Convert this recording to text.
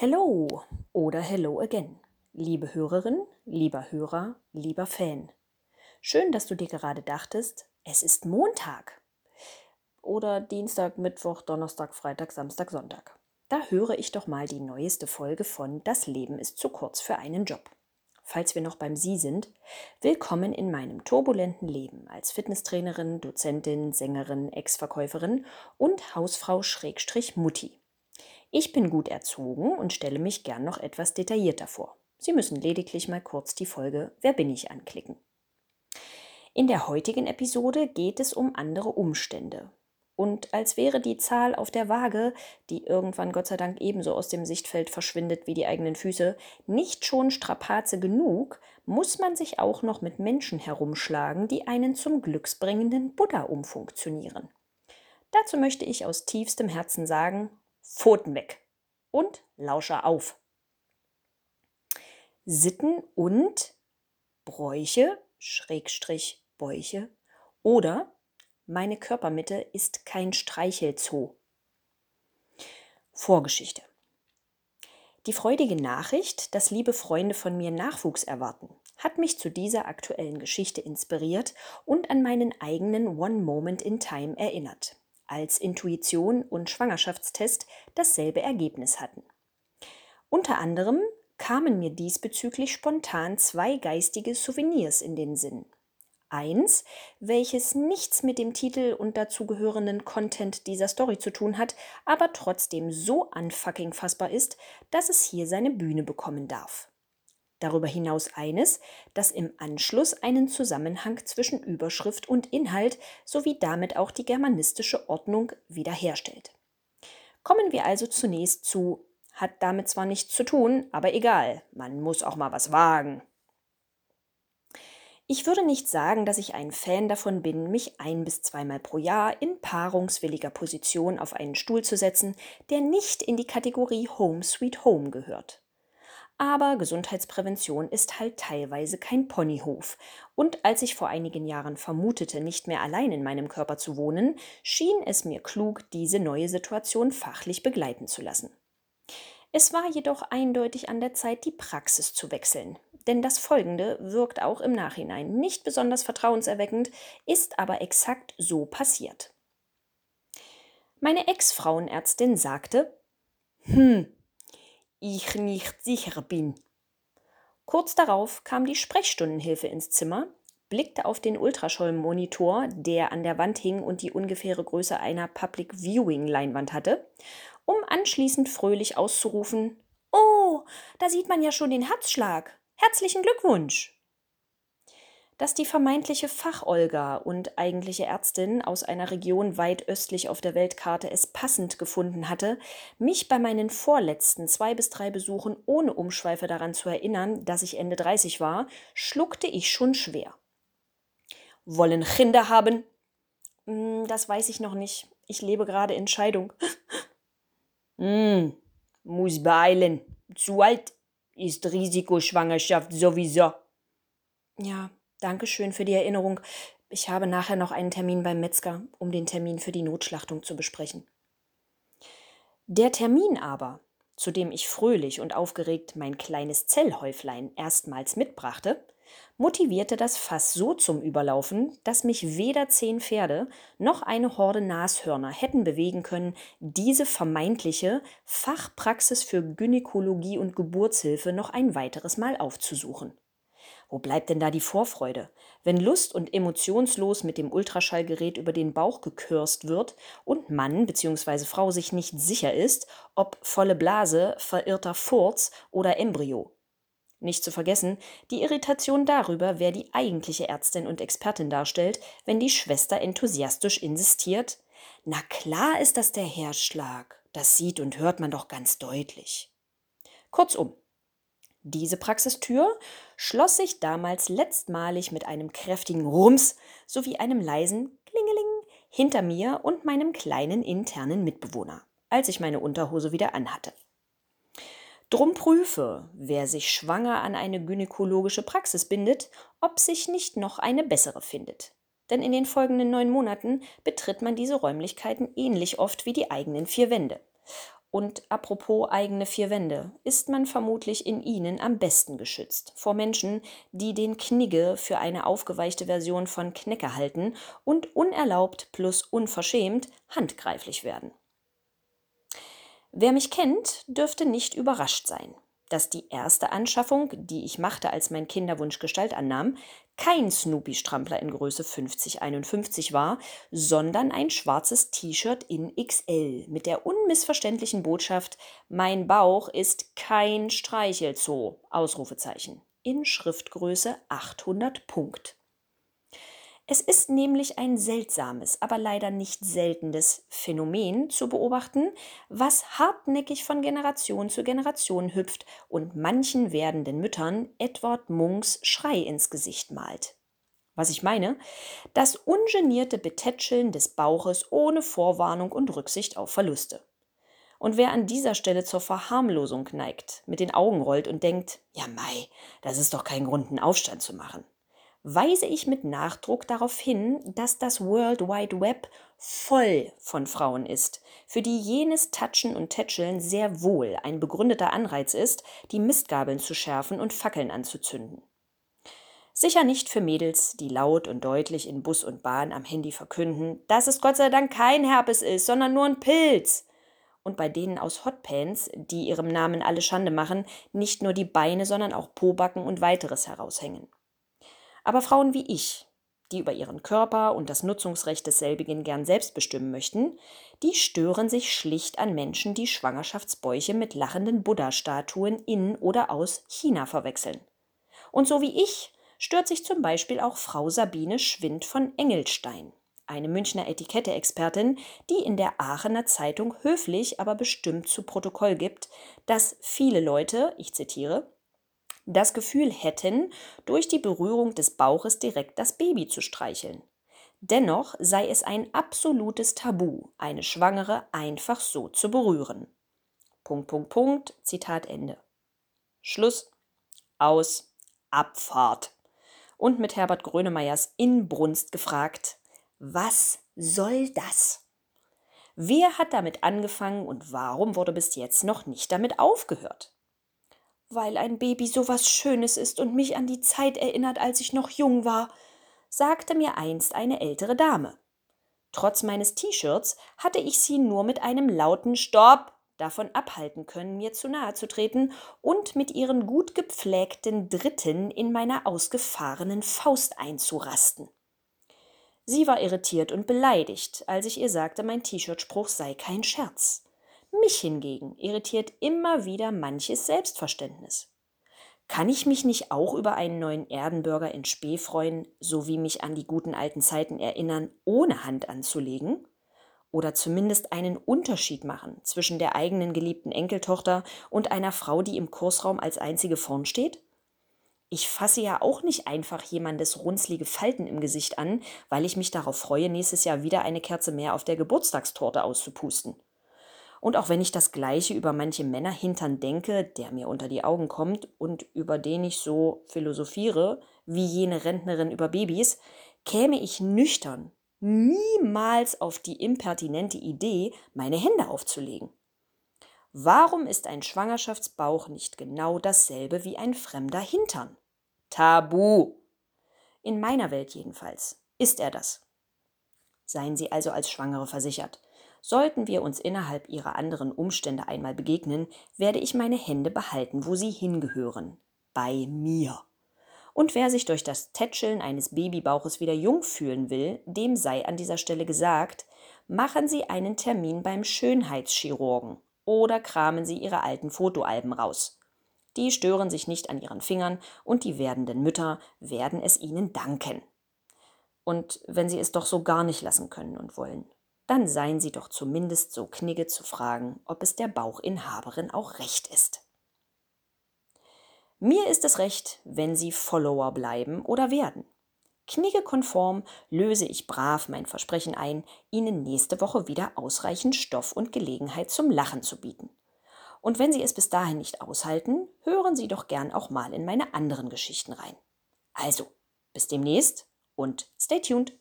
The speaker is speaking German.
Hello oder Hello again, liebe Hörerin, lieber Hörer, lieber Fan. Schön, dass du dir gerade dachtest, es ist Montag. Oder Dienstag, Mittwoch, Donnerstag, Freitag, Samstag, Sonntag. Da höre ich doch mal die neueste Folge von Das Leben ist zu kurz für einen Job. Falls wir noch beim Sie sind, willkommen in meinem turbulenten Leben als Fitnesstrainerin, Dozentin, Sängerin, Ex-Verkäuferin und Hausfrau Schrägstrich Mutti. Ich bin gut erzogen und stelle mich gern noch etwas detaillierter vor. Sie müssen lediglich mal kurz die Folge Wer bin ich anklicken. In der heutigen Episode geht es um andere Umstände. Und als wäre die Zahl auf der Waage, die irgendwann Gott sei Dank ebenso aus dem Sichtfeld verschwindet wie die eigenen Füße, nicht schon Strapaze genug, muss man sich auch noch mit Menschen herumschlagen, die einen zum glücksbringenden Buddha umfunktionieren. Dazu möchte ich aus tiefstem Herzen sagen, Pfoten weg und Lauscher auf. Sitten und Bräuche, Schrägstrich Bäuche oder meine Körpermitte ist kein Streichelzoo. Vorgeschichte. Die freudige Nachricht, dass liebe Freunde von mir Nachwuchs erwarten, hat mich zu dieser aktuellen Geschichte inspiriert und an meinen eigenen One Moment in Time erinnert als Intuition und Schwangerschaftstest dasselbe Ergebnis hatten. Unter anderem kamen mir diesbezüglich spontan zwei geistige Souvenirs in den Sinn. Eins, welches nichts mit dem Titel und dazugehörenden Content dieser Story zu tun hat, aber trotzdem so unfucking fassbar ist, dass es hier seine Bühne bekommen darf. Darüber hinaus eines, das im Anschluss einen Zusammenhang zwischen Überschrift und Inhalt sowie damit auch die germanistische Ordnung wiederherstellt. Kommen wir also zunächst zu hat damit zwar nichts zu tun, aber egal, man muss auch mal was wagen. Ich würde nicht sagen, dass ich ein Fan davon bin, mich ein bis zweimal pro Jahr in paarungswilliger Position auf einen Stuhl zu setzen, der nicht in die Kategorie Home Sweet Home gehört. Aber Gesundheitsprävention ist halt teilweise kein Ponyhof. Und als ich vor einigen Jahren vermutete, nicht mehr allein in meinem Körper zu wohnen, schien es mir klug, diese neue Situation fachlich begleiten zu lassen. Es war jedoch eindeutig an der Zeit, die Praxis zu wechseln. Denn das Folgende wirkt auch im Nachhinein nicht besonders vertrauenserweckend, ist aber exakt so passiert. Meine Ex-Frauenärztin sagte, hm, ich nicht sicher bin. Kurz darauf kam die Sprechstundenhilfe ins Zimmer, blickte auf den Ultraschallmonitor, der an der Wand hing und die ungefähre Größe einer Public Viewing Leinwand hatte, um anschließend fröhlich auszurufen: Oh, da sieht man ja schon den Herzschlag. Herzlichen Glückwunsch! Dass die vermeintliche Fach-Olga und eigentliche Ärztin aus einer Region weit östlich auf der Weltkarte es passend gefunden hatte, mich bei meinen vorletzten zwei bis drei Besuchen ohne Umschweife daran zu erinnern, dass ich Ende 30 war, schluckte ich schon schwer. Wollen Kinder haben? Hm, das weiß ich noch nicht. Ich lebe gerade in Scheidung. hm, muss beeilen. Zu alt ist Risikoschwangerschaft sowieso. Ja, Dankeschön für die Erinnerung. Ich habe nachher noch einen Termin beim Metzger, um den Termin für die Notschlachtung zu besprechen. Der Termin aber, zu dem ich fröhlich und aufgeregt mein kleines Zellhäuflein erstmals mitbrachte, motivierte das Fass so zum Überlaufen, dass mich weder zehn Pferde noch eine Horde Nashörner hätten bewegen können, diese vermeintliche Fachpraxis für Gynäkologie und Geburtshilfe noch ein weiteres Mal aufzusuchen. Wo bleibt denn da die Vorfreude? Wenn lust- und emotionslos mit dem Ultraschallgerät über den Bauch gekürzt wird und Mann bzw. Frau sich nicht sicher ist, ob volle Blase, verirrter Furz oder Embryo. Nicht zu vergessen, die Irritation darüber, wer die eigentliche Ärztin und Expertin darstellt, wenn die Schwester enthusiastisch insistiert. Na klar ist das der Herzschlag. Das sieht und hört man doch ganz deutlich. Kurzum, diese Praxistür schloss sich damals letztmalig mit einem kräftigen Rums sowie einem leisen Klingeling hinter mir und meinem kleinen internen Mitbewohner, als ich meine Unterhose wieder anhatte. Drum prüfe, wer sich schwanger an eine gynäkologische Praxis bindet, ob sich nicht noch eine bessere findet. Denn in den folgenden neun Monaten betritt man diese Räumlichkeiten ähnlich oft wie die eigenen vier Wände. Und apropos eigene vier Wände, ist man vermutlich in ihnen am besten geschützt vor Menschen, die den Knigge für eine aufgeweichte Version von Knecke halten und unerlaubt plus unverschämt handgreiflich werden. Wer mich kennt, dürfte nicht überrascht sein dass die erste Anschaffung, die ich machte, als mein Kinderwunsch Gestalt annahm, kein Snoopy-Strampler in Größe 5051 war, sondern ein schwarzes T-Shirt in XL mit der unmissverständlichen Botschaft Mein Bauch ist kein Streichelzoo, Ausrufezeichen, in Schriftgröße 800 Punkt. Es ist nämlich ein seltsames, aber leider nicht seltenes Phänomen zu beobachten, was hartnäckig von Generation zu Generation hüpft und manchen werdenden Müttern Edward Munks Schrei ins Gesicht malt. Was ich meine, das ungenierte Betätscheln des Bauches ohne Vorwarnung und Rücksicht auf Verluste. Und wer an dieser Stelle zur Verharmlosung neigt, mit den Augen rollt und denkt, ja Mai, das ist doch kein Grund, einen Aufstand zu machen weise ich mit Nachdruck darauf hin, dass das World Wide Web voll von Frauen ist, für die jenes Touchen und Tätscheln sehr wohl ein begründeter Anreiz ist, die Mistgabeln zu schärfen und Fackeln anzuzünden. Sicher nicht für Mädels, die laut und deutlich in Bus und Bahn am Handy verkünden, dass es Gott sei Dank kein Herpes ist, sondern nur ein Pilz. Und bei denen aus Hotpants, die ihrem Namen alle Schande machen, nicht nur die Beine, sondern auch Pobacken und weiteres heraushängen. Aber Frauen wie ich, die über ihren Körper und das Nutzungsrecht desselbigen gern selbst bestimmen möchten, die stören sich schlicht an Menschen, die Schwangerschaftsbäuche mit lachenden Buddha-Statuen in oder aus China verwechseln. Und so wie ich stört sich zum Beispiel auch Frau Sabine Schwind von Engelstein, eine Münchner Etikette-Expertin, die in der Aachener Zeitung höflich, aber bestimmt zu Protokoll gibt, dass viele Leute, ich zitiere, das Gefühl hätten, durch die Berührung des Bauches direkt das Baby zu streicheln. Dennoch sei es ein absolutes Tabu, eine Schwangere einfach so zu berühren. Punkt, Punkt, Punkt, Zitat Ende. Schluss, aus, Abfahrt. Und mit Herbert Grönemeyers Inbrunst gefragt, was soll das? Wer hat damit angefangen und warum wurde bis jetzt noch nicht damit aufgehört? Weil ein Baby so was Schönes ist und mich an die Zeit erinnert, als ich noch jung war, sagte mir einst eine ältere Dame. Trotz meines T-Shirts hatte ich sie nur mit einem lauten Stopp davon abhalten können, mir zu nahe zu treten und mit ihren gut gepflegten Dritten in meiner ausgefahrenen Faust einzurasten. Sie war irritiert und beleidigt, als ich ihr sagte, mein T-Shirt-Spruch sei kein Scherz. Mich hingegen irritiert immer wieder manches Selbstverständnis. Kann ich mich nicht auch über einen neuen Erdenbürger in Spee freuen, sowie mich an die guten alten Zeiten erinnern, ohne Hand anzulegen? Oder zumindest einen Unterschied machen zwischen der eigenen geliebten Enkeltochter und einer Frau, die im Kursraum als einzige vorn steht? Ich fasse ja auch nicht einfach jemandes runzlige Falten im Gesicht an, weil ich mich darauf freue, nächstes Jahr wieder eine Kerze mehr auf der Geburtstagstorte auszupusten. Und auch wenn ich das Gleiche über manche Männer hintern denke, der mir unter die Augen kommt und über den ich so philosophiere, wie jene Rentnerin über Babys, käme ich nüchtern niemals auf die impertinente Idee, meine Hände aufzulegen. Warum ist ein Schwangerschaftsbauch nicht genau dasselbe wie ein fremder Hintern? Tabu. In meiner Welt jedenfalls ist er das. Seien Sie also als Schwangere versichert. Sollten wir uns innerhalb ihrer anderen Umstände einmal begegnen, werde ich meine Hände behalten, wo sie hingehören. Bei mir. Und wer sich durch das Tätscheln eines Babybauches wieder jung fühlen will, dem sei an dieser Stelle gesagt, machen Sie einen Termin beim Schönheitschirurgen oder kramen Sie Ihre alten Fotoalben raus. Die stören sich nicht an Ihren Fingern und die werdenden Mütter werden es Ihnen danken. Und wenn Sie es doch so gar nicht lassen können und wollen, dann seien Sie doch zumindest so knigge zu fragen, ob es der Bauchinhaberin auch recht ist. Mir ist es recht, wenn Sie Follower bleiben oder werden. Kniggekonform löse ich brav mein Versprechen ein, Ihnen nächste Woche wieder ausreichend Stoff und Gelegenheit zum Lachen zu bieten. Und wenn Sie es bis dahin nicht aushalten, hören Sie doch gern auch mal in meine anderen Geschichten rein. Also, bis demnächst und stay tuned.